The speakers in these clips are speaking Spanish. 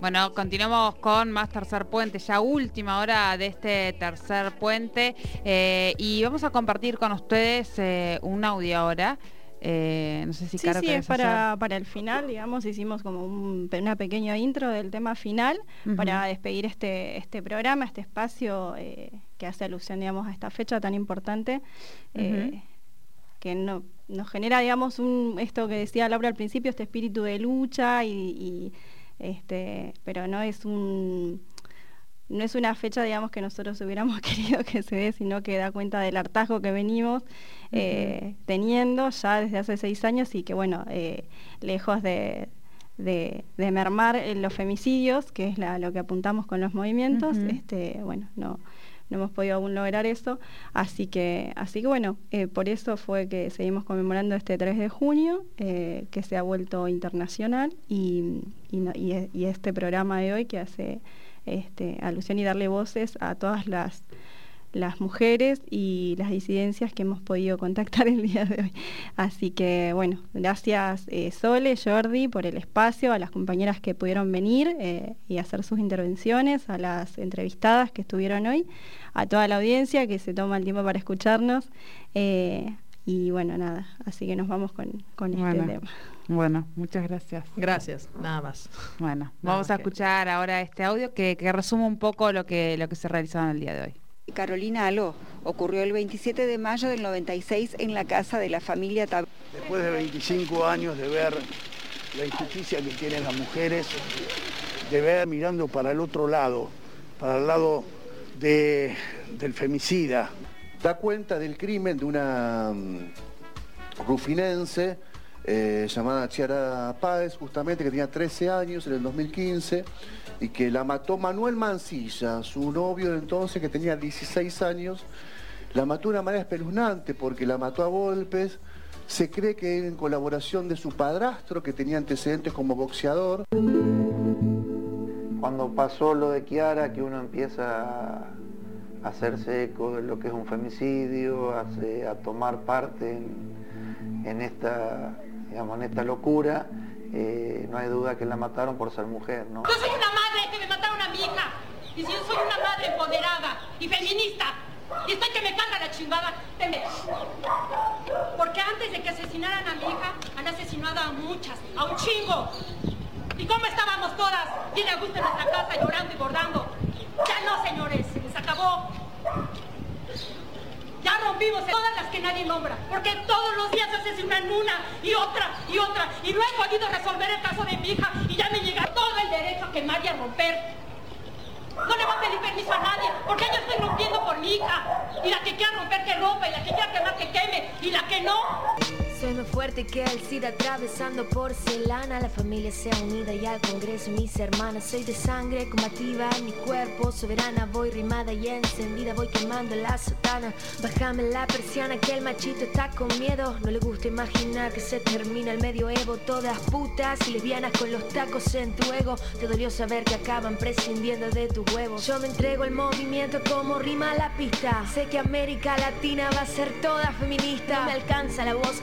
Bueno, continuamos con más tercer puente, ya última hora de este tercer puente eh, y vamos a compartir con ustedes eh, un audio ahora. Eh, no sé si sí, sí, es para, para, el final, digamos, hicimos como una pequeña intro del tema final para despedir este, este programa, este espacio que hace alusión, digamos, a esta fecha tan importante que no, nos genera, digamos, un, esto que decía Laura al principio, este espíritu de lucha y este, pero no es un no es una fecha, digamos, que nosotros hubiéramos querido que se dé, sino que da cuenta del hartazgo que venimos eh, teniendo ya desde hace seis años y que, bueno, eh, lejos de, de, mermar los femicidios, que es lo que apuntamos con los movimientos, este, bueno, no, no hemos podido aún lograr eso. Así que, así que bueno, eh, por eso fue que seguimos conmemorando este 3 de junio, eh, que se ha vuelto internacional, y, y, este programa de hoy que hace este, alusión y darle voces a todas las las mujeres y las disidencias que hemos podido contactar el día de hoy. Así que bueno, gracias eh, Sole, Jordi por el espacio, a las compañeras que pudieron venir eh, y hacer sus intervenciones, a las entrevistadas que estuvieron hoy, a toda la audiencia que se toma el tiempo para escucharnos. Eh, y bueno, nada, así que nos vamos con, este tema. Bueno, muchas gracias. Gracias, nada más. Bueno, vamos a escuchar ahora este audio que, que resume un poco lo que, lo que se realizó en el día de hoy. Carolina Aló. Ocurrió el 27 de mayo del 96 en la casa de la familia Tab Después de 25 años de ver la injusticia que tienen las mujeres, de ver mirando para el otro lado, para el lado del femicida. Da cuenta del crimen de una mm, rufinense eh, llamada Chiara Páez, justamente que tenía 13 años en el 2015 y que la mató Manuel Mancilla, su novio de entonces que tenía 16 años. La mató de una manera espeluznante porque la mató a golpes. Se cree que en colaboración de su padrastro, que tenía antecedentes como boxeador. Cuando pasó lo de Kiara, que uno empieza a hacerse eco de lo que es un femicidio, a, tomar parte en, esta, en esta locura, eh, no hay duda que la mataron por ser mujer, ¿no? Yo soy una madre que me mataron a mi hija. Y si yo soy una madre empoderada y feminista, y estoy que me carga la chingada. Porque antes de que asesinaran a mi hija, han asesinado a muchas, a un chingo. ¿Y cómo estábamos todas? Tiene a gusto en nuestra casa llorando y bordando. Ya no, señores, se acabó. Ya rompimos nadie nombra, porque todos los días asesinan una y otra y otra, y no he podido resolver el caso de mi hija, y ya me llega todo el derecho a quemar y a romper. No le voy a pedir permiso a nadie, porque yo estoy rompiendo por mi hija. Y la que quiera romper, que rompa, y la que quiera quemar, que queme, y la que no, soy más fuerte que el SIDA atravesando porcelana. La familia sea unida y al Congreso mis hermanas. Soy de sangre combativa en mi cuerpo soberana. Voy rimada y encendida, voy quemando la sotana. Bájame la persiana que el machito está con miedo. No le gusta imaginar que se termina el medioevo. Todas putas y lesbianas con los tacos en tu ego. Te dolió saber que acaban prescindiendo de tu huevo. Yo me entrego el movimiento como rima la pista. Sé que América Latina va a ser toda feminista. Me alcanza la voz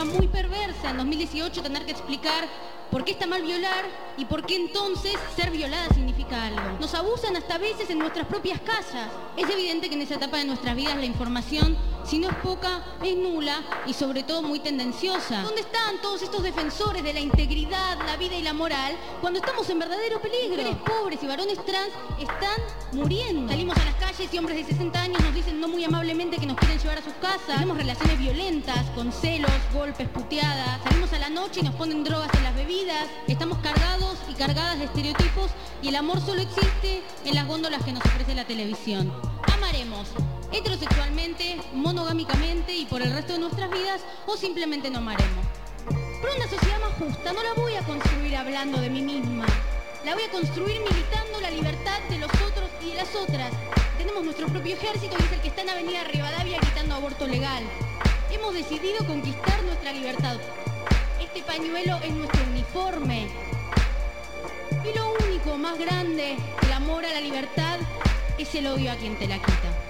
Muy perversa en 2018 tener que explicar ¿Por qué está mal violar? ¿Y por qué entonces ser violada significa algo? Nos abusan hasta veces en nuestras propias casas. Es evidente que en esa etapa de nuestras vidas la información, si no es poca, es nula y sobre todo muy tendenciosa. ¿Dónde están todos estos defensores de la integridad, la vida y la moral cuando estamos en verdadero peligro? Mujeres pobres y varones trans están muriendo. Salimos a las calles y hombres de 60 años nos dicen no muy amablemente que nos quieren llevar a sus casas. Tenemos relaciones violentas, con celos, golpes, puteadas. Salimos a la noche y nos ponen drogas en las bebidas estamos cargados y cargadas de estereotipos y el amor solo existe en las góndolas que nos ofrece la televisión. Amaremos heterosexualmente, monogámicamente y por el resto de nuestras vidas o simplemente no amaremos. Pero una sociedad más justa no la voy a construir hablando de mí misma. La voy a construir militando la libertad de los otros y de las otras. Tenemos nuestro propio ejército y es el que está en Avenida Rivadavia gritando aborto legal. Hemos decidido conquistar nuestra libertad este pañuelo es nuestro uniforme. Y lo único más grande, el amor a la libertad, es el odio a quien te la quita.